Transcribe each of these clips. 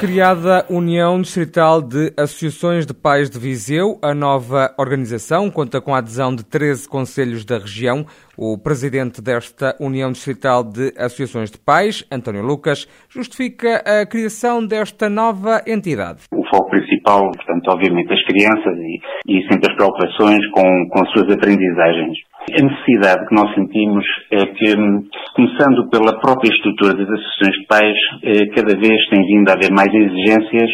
Criada União Distrital de Associações de Pais de Viseu, a nova organização conta com a adesão de 13 conselhos da região. O presidente desta União Distrital de Associações de Pais, António Lucas, justifica a criação desta nova entidade. O foco principal, portanto, obviamente, as crianças e, e sempre as preocupações com, com as suas aprendizagens. A necessidade que nós sentimos é que, começando pela própria estrutura das associações de pais, eh, cada vez tem vindo a haver mais exigências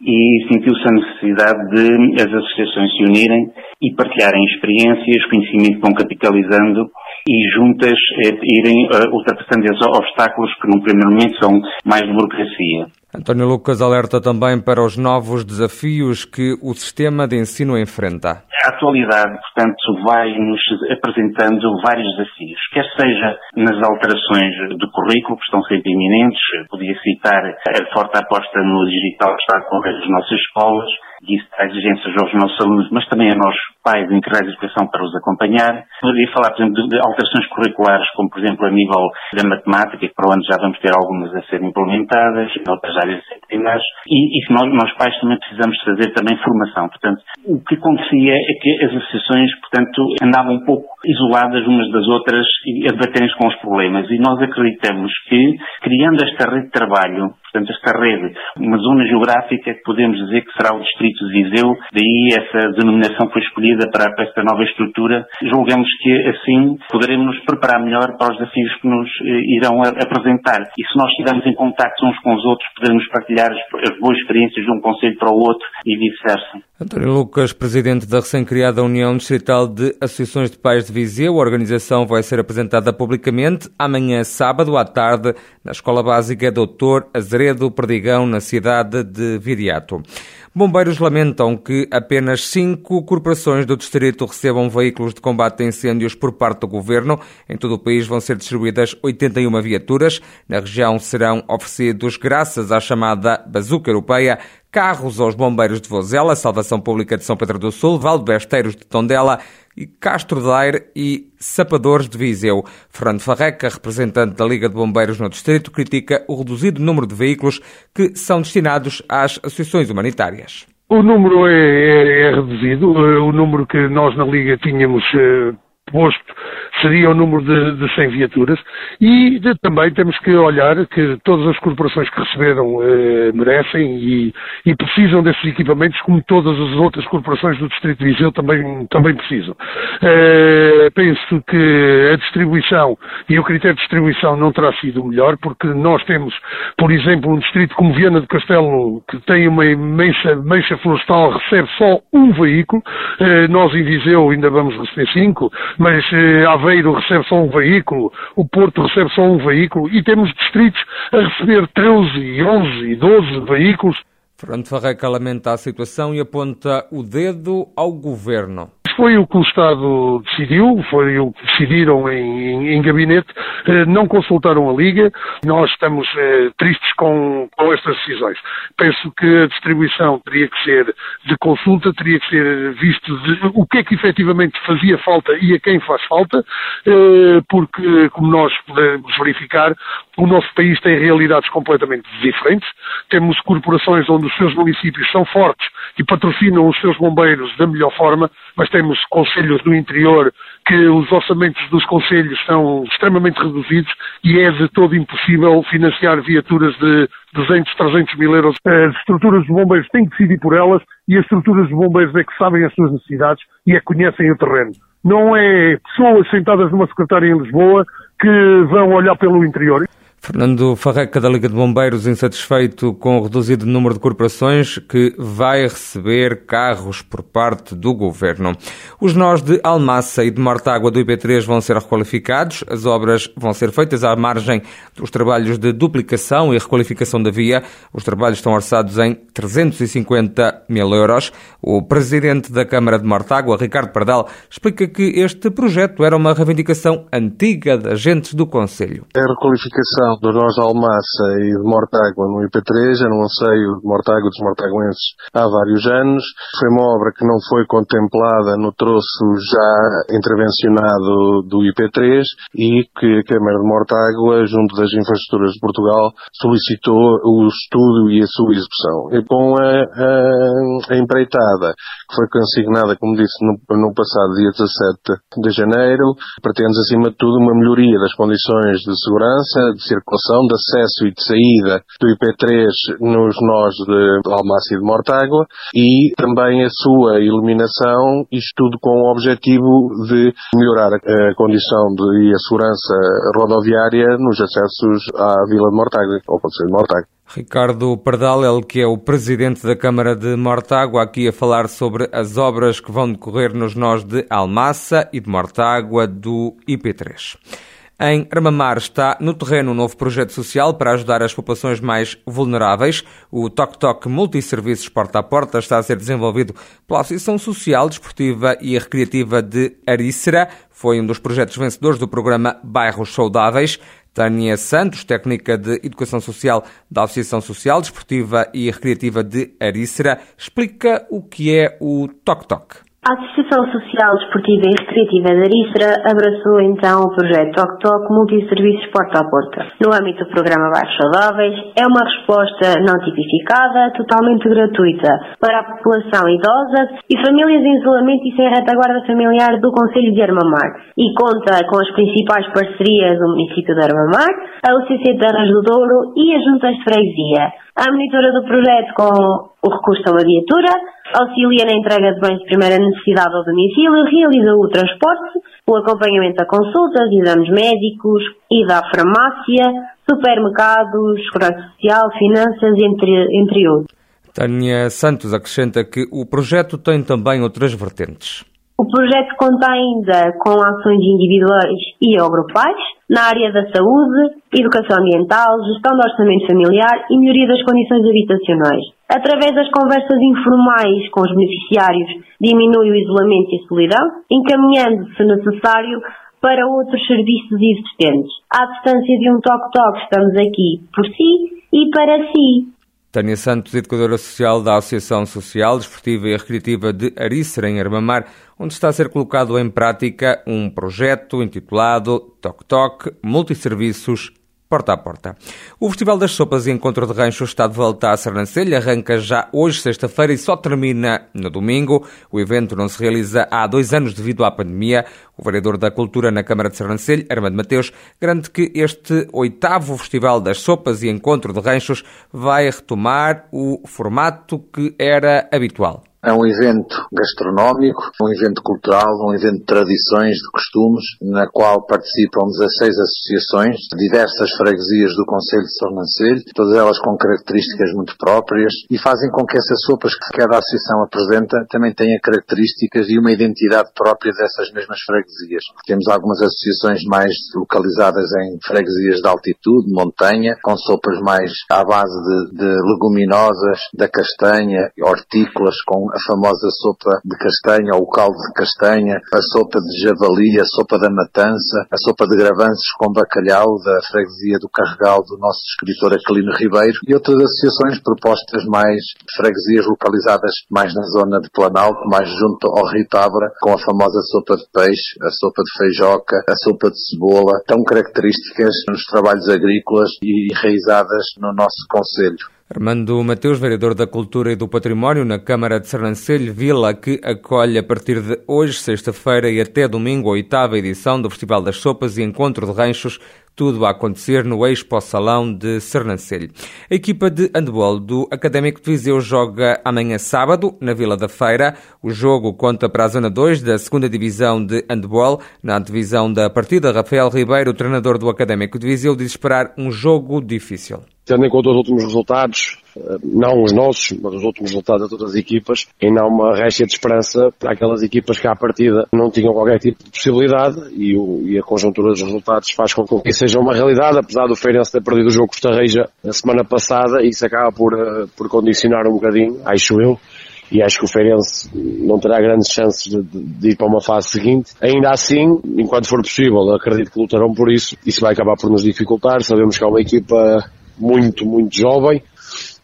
e sentiu-se a necessidade de as associações se unirem e partilharem experiências, conhecimento que vão capitalizando e juntas eh, irem uh, ultrapassando esses obstáculos que num primeiro momento são mais de burocracia. António Lucas alerta também para os novos desafios que o sistema de ensino enfrenta. A atualidade, portanto, vai-nos apresentando vários desafios, quer seja nas alterações do currículo, que estão sempre iminentes, podia citar a forte aposta no digital que está a ocorrer nas nossas escolas, e isso traz exigências aos nossos alunos, mas também a nós pais em de educação para os acompanhar. Poderia falar, por exemplo, de alterações curriculares, como por exemplo a nível da matemática, que para o ano já vamos ter algumas a serem implementadas, em outras áreas disciplinares, e, e nós, nós pais também precisamos fazer também formação. Portanto, o que acontecia é que as associações, portanto, andavam um pouco isoladas umas das outras e a debaterem-se com os problemas. E nós acreditamos que, criando esta rede de trabalho, portanto, esta rede, uma zona geográfica que podemos dizer que será o Distrito de Viseu, daí essa denominação foi escolhida para, esta nova estrutura. Julgamos que assim poderemos nos preparar melhor para os desafios que nos eh, irão apresentar. E se nós estivermos em contato uns com os outros, podemos partilhar as, as boas experiências de um conselho para o outro e vice-versa. António Lucas, presidente da recém-criada União Distrital de Associações de Pais de Viseu, a organização vai ser apresentada publicamente amanhã, sábado, à tarde, na Escola Básica Doutor Azeredo Perdigão, na cidade de Viriato. Bombeiros lamentam que apenas cinco corporações do distrito recebam veículos de combate a incêndios por parte do governo. Em todo o país vão ser distribuídas 81 viaturas. Na região serão oferecidos, graças à chamada Bazuca Europeia, carros aos bombeiros de Vozela, Salvação Pública de São Pedro do Sul, Valdebesteiros de Tondela e Castro Daire e Sapadores de Viseu. Fernando Farreca, representante da Liga de Bombeiros no Distrito, critica o reduzido número de veículos que são destinados às associações humanitárias. O número é, é, é reduzido. O número que nós na Liga tínhamos eh, posto seria o número de, de 100 viaturas e de, também temos que olhar que todas as corporações que receberam eh, merecem e, e, precisam desses equipamentos como todas as outras corporações do Distrito de Viseu também, também precisam. Eh, penso que a distribuição e o critério de distribuição não terá sido o melhor porque nós temos, por exemplo, um distrito como Viana do Castelo que tem uma imensa mancha florestal recebe só um veículo, eh, nós em Viseu ainda vamos receber cinco, mas eh, Aveiro recebe só um veículo, o Porto recebe só um veículo e temos distritos a receber 13, 11 e 12 veículos. Fernando Farreca lamenta a situação e aponta o dedo ao governo foi o que o Estado decidiu, foi o que decidiram em, em, em gabinete, eh, não consultaram a Liga, nós estamos eh, tristes com, com estas decisões. Penso que a distribuição teria que ser de consulta, teria que ser visto de, o que é que efetivamente fazia falta e a quem faz falta, eh, porque, como nós podemos verificar, o nosso país tem realidades completamente diferentes. Temos corporações onde os seus municípios são fortes e patrocinam os seus bombeiros da melhor forma, mas temos conselhos do interior que os orçamentos dos conselhos são extremamente reduzidos e é de todo impossível financiar viaturas de 200, 300 mil euros. As estruturas de bombeiros têm que decidir por elas e as estruturas de bombeiros é que sabem as suas necessidades e é que conhecem o terreno. Não é pessoas sentadas numa secretária em Lisboa que vão olhar pelo interior. Fernando Farreca, da Liga de Bombeiros, insatisfeito com o reduzido número de corporações que vai receber carros por parte do governo. Os nós de Almassa e de Mortágua do IP3 vão ser requalificados. As obras vão ser feitas à margem dos trabalhos de duplicação e requalificação da via. Os trabalhos estão orçados em 350 mil euros. O presidente da Câmara de Mortágua, Ricardo Pardal, explica que este projeto era uma reivindicação antiga de agentes do Conselho. A requalificação dos nós de Almassa e de Mortágua no IP3, era um anseio de Mortágua dos mortaguenses há vários anos. Foi uma obra que não foi contemplada no troço já intervencionado do IP3 e que a Câmara de Mortágua, junto das infraestruturas de Portugal, solicitou o estudo e a sua execução. E com a, a, a empreitada, que foi consignada, como disse, no, no passado dia 17 de janeiro, pretende acima de tudo uma melhoria das condições de segurança, de circulação, de acesso e de saída do IP3 nos nós de Almácia e de Mortágua e também a sua eliminação, isto tudo com o objetivo de melhorar a condição de, e a segurança rodoviária nos acessos à Vila de Mortágua, ao Conselho de Mortágua. Ricardo Pardal, ele que é o presidente da Câmara de Mortágua, aqui a falar sobre as obras que vão decorrer nos nós de Almassa e de Mortágua do IP3. Em Armamar está no terreno um novo projeto social para ajudar as populações mais vulneráveis. O Toc Toc Multisserviços Porta a Porta está a ser desenvolvido pela Associação Social, Desportiva e Recreativa de Arícera. Foi um dos projetos vencedores do programa Bairros Saudáveis. Tânia Santos, técnica de Educação Social da Associação Social, Desportiva e Recreativa de Arícera, explica o que é o Toc Toc. A Associação Social Desportiva e Recreativa da Arícera abraçou então o projeto Toc Toc Multisserviços Porta a Porta. No âmbito do programa Bairros Saudáveis, é uma resposta não tipificada, totalmente gratuita, para a população idosa e famílias em isolamento e sem retaguarda familiar do Conselho de Armamar e conta com as principais parcerias do município de Armamar, a UCC Terras do Douro e as Juntas de Freguesia. A monitora do projeto com o recurso a uma viatura, auxilia na entrega de bens de primeira necessidade ao domicílio, realiza o transporte, o acompanhamento a consultas, exames médicos, ida à farmácia, supermercados, segurança social, finanças, entre, entre outros. Tânia Santos acrescenta que o projeto tem também outras vertentes. O projeto conta ainda com ações individuais e ou grupais na área da saúde, educação ambiental, gestão do orçamento familiar e melhoria das condições habitacionais. Através das conversas informais com os beneficiários, diminui o isolamento e a solidão, encaminhando, se necessário, para outros serviços existentes. À distância de um toque-toque, estamos aqui por si e para si. Tânia Santos, educadora social da Associação Social, Desportiva e Recreativa de Arícera, em Armamar, onde está a ser colocado em prática um projeto intitulado Toc Toc Multisserviços porta a porta. O Festival das Sopas e Encontro de Ranchos está de volta à Sernancelha, arranca já hoje, sexta-feira, e só termina no domingo. O evento não se realiza há dois anos devido à pandemia. O vereador da Cultura na Câmara de Sernancelha, Armando Mateus, garante que este oitavo Festival das Sopas e Encontro de Ranchos vai retomar o formato que era habitual. É um evento gastronómico, um evento cultural, um evento de tradições, de costumes, na qual participam 16 associações, diversas freguesias do Conselho de Sornancelo, todas elas com características muito próprias e fazem com que essas sopas que cada associação apresenta também tenham características e uma identidade própria dessas mesmas freguesias. Temos algumas associações mais localizadas em freguesias de altitude, montanha, com sopas mais à base de, de leguminosas, da castanha, hortícolas, com a famosa sopa de castanha ou o caldo de castanha, a sopa de javali, a sopa da matança, a sopa de gravanços com bacalhau da freguesia do Carregal do nosso escritor Aquilino Ribeiro e outras associações propostas mais freguesias localizadas mais na zona de Planalto, mais junto ao Rio Tábora, com a famosa sopa de peixe, a sopa de feijoca, a sopa de cebola, tão características nos trabalhos agrícolas e enraizadas no nosso Conselho. Armando Mateus, vereador da Cultura e do Património na Câmara de Sernancelho, vila que acolhe a partir de hoje, sexta-feira e até domingo, a oitava edição do Festival das Sopas e Encontro de Ranchos, tudo a acontecer no Expo Salão de Sernancelho. A equipa de handball do Académico de Viseu joga amanhã sábado, na Vila da Feira. O jogo conta para a Zona 2 da 2 Divisão de Handball. Na divisão da partida, Rafael Ribeiro, treinador do Académico de Viseu, diz esperar um jogo difícil tendo em conta os últimos resultados, não os nossos, mas os últimos resultados de todas as equipas, ainda há uma récia de esperança para aquelas equipas que à partida não tinham qualquer tipo de possibilidade e, o, e a conjuntura dos resultados faz com que isso seja uma realidade, apesar do Feirense ter perdido o jogo Costa Reja na semana passada, isso acaba por, uh, por condicionar um bocadinho, acho eu, e acho que o Feirense não terá grandes chances de, de ir para uma fase seguinte. Ainda assim, enquanto for possível, acredito que lutarão por isso. Isso vai acabar por nos dificultar. Sabemos que é uma equipa muito, muito jovem,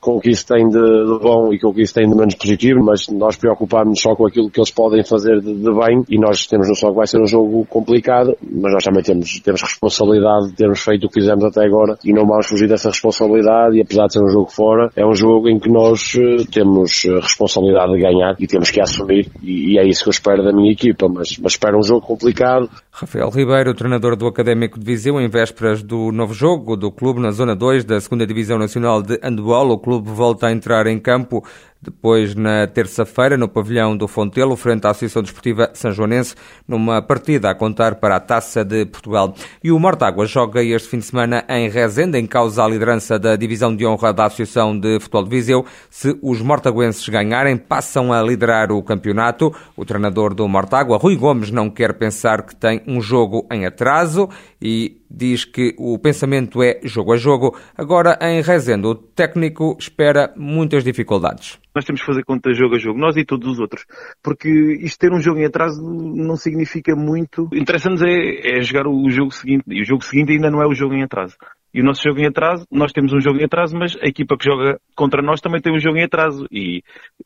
com o que isso tem de, de, bom e com o que isso tem de menos positivo, mas nós preocupamos só com aquilo que eles podem fazer de, de, bem e nós temos noção que vai ser um jogo complicado, mas nós também temos, temos responsabilidade de termos feito o que fizemos até agora e não vamos fugir dessa responsabilidade e apesar de ser um jogo fora, é um jogo em que nós eh, temos eh, responsabilidade de ganhar e temos que assumir e, e é isso que eu espero da minha equipa, mas, mas espero um jogo complicado. Rafael Ribeiro, treinador do Académico de Viseu, em vésperas do novo jogo do clube na Zona 2 da 2 Divisão Nacional de Handball, o clube clube volta a entrar em campo depois, na terça-feira, no pavilhão do Fontelo, frente à Associação Desportiva Sanjoanense, numa partida a contar para a Taça de Portugal. E o Mortágua joga este fim de semana em Rezende, em causa a liderança da Divisão de Honra da Associação de Futebol de Viseu. Se os mortaguenses ganharem, passam a liderar o campeonato. O treinador do Mortágua, Rui Gomes, não quer pensar que tem um jogo em atraso e diz que o pensamento é jogo a jogo. Agora, em Rezende, o técnico espera muitas dificuldades nós temos que fazer conta jogo a jogo, nós e todos os outros. Porque isto ter um jogo em atraso não significa muito. Interessa-nos é, é jogar o jogo seguinte, e o jogo seguinte ainda não é o jogo em atraso. E o nosso jogo em atraso, nós temos um jogo em atraso, mas a equipa que joga contra nós também tem um jogo em atraso. E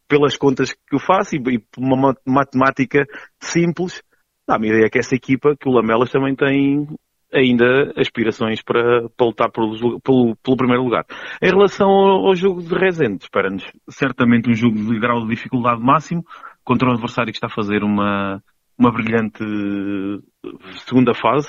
pelas contas que eu faço e, por uma matemática simples, dá-me a ideia que essa equipa, que o Lamelas também tem ainda aspirações para, para lutar pelo, pelo, pelo, primeiro lugar. Em relação ao, ao jogo de Rezende, espera-nos certamente um jogo de grau de dificuldade máximo contra um adversário que está a fazer uma, uma brilhante segunda fase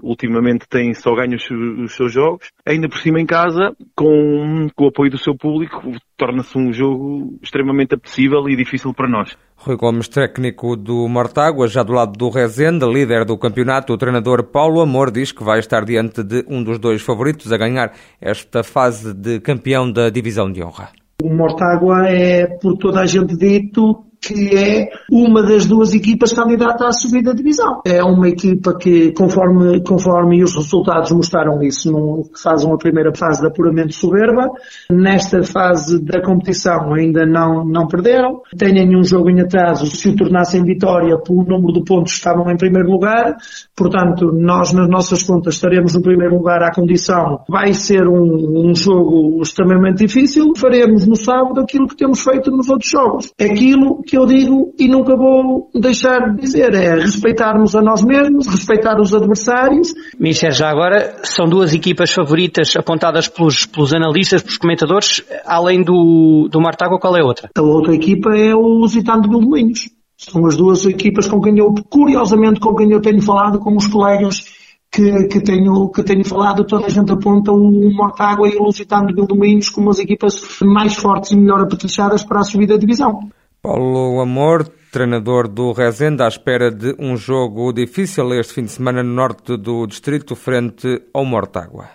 ultimamente tem só ganho os, os, seus jogos, ainda por cima em casa, com, com o apoio do seu público, torna-se um jogo extremamente apetecível e difícil para nós. Rui Gomes, técnico do Mortágua, já do lado do Rezende, líder do campeonato, o treinador Paulo Amor diz que vai estar diante de um dos dois favoritos a ganhar esta fase de campeão da divisão de honra. O Mortágua é, por toda a gente dito, que é uma das duas equipas candidata à subida da divisão. É uma equipa que, conforme, conforme os resultados mostraram isso, no, fazem a primeira fase de apuramento soberba. Nesta fase da competição ainda não, não perderam. Têm nenhum jogo em atraso. Se o tornassem vitória pelo número de pontos estavam em primeiro lugar. Portanto, nós nas nossas contas estaremos no primeiro lugar à condição. Vai ser um, um jogo extremamente difícil. Faremos no sábado aquilo que temos feito nos outros jogos. Aquilo que eu digo e nunca vou deixar de dizer é respeitarmos a nós mesmos, respeitar os adversários. Michel, já agora são duas equipas favoritas apontadas pelos, pelos analistas, pelos comentadores, além do, do Martágua, qual é a outra? A outra equipa é o Lusitano de Bildoinhos. São as duas equipas com quem eu, curiosamente, com quem eu tenho falado, com os colegas que, que, tenho, que tenho falado, toda a gente aponta o Mortágua e o Lusitano de Bildoinhos como as equipas mais fortes e melhor apetrechadas para a subida da divisão. Paulo Amor, treinador do Rezende, à espera de um jogo difícil este fim de semana no norte do distrito, frente ao Mortágua.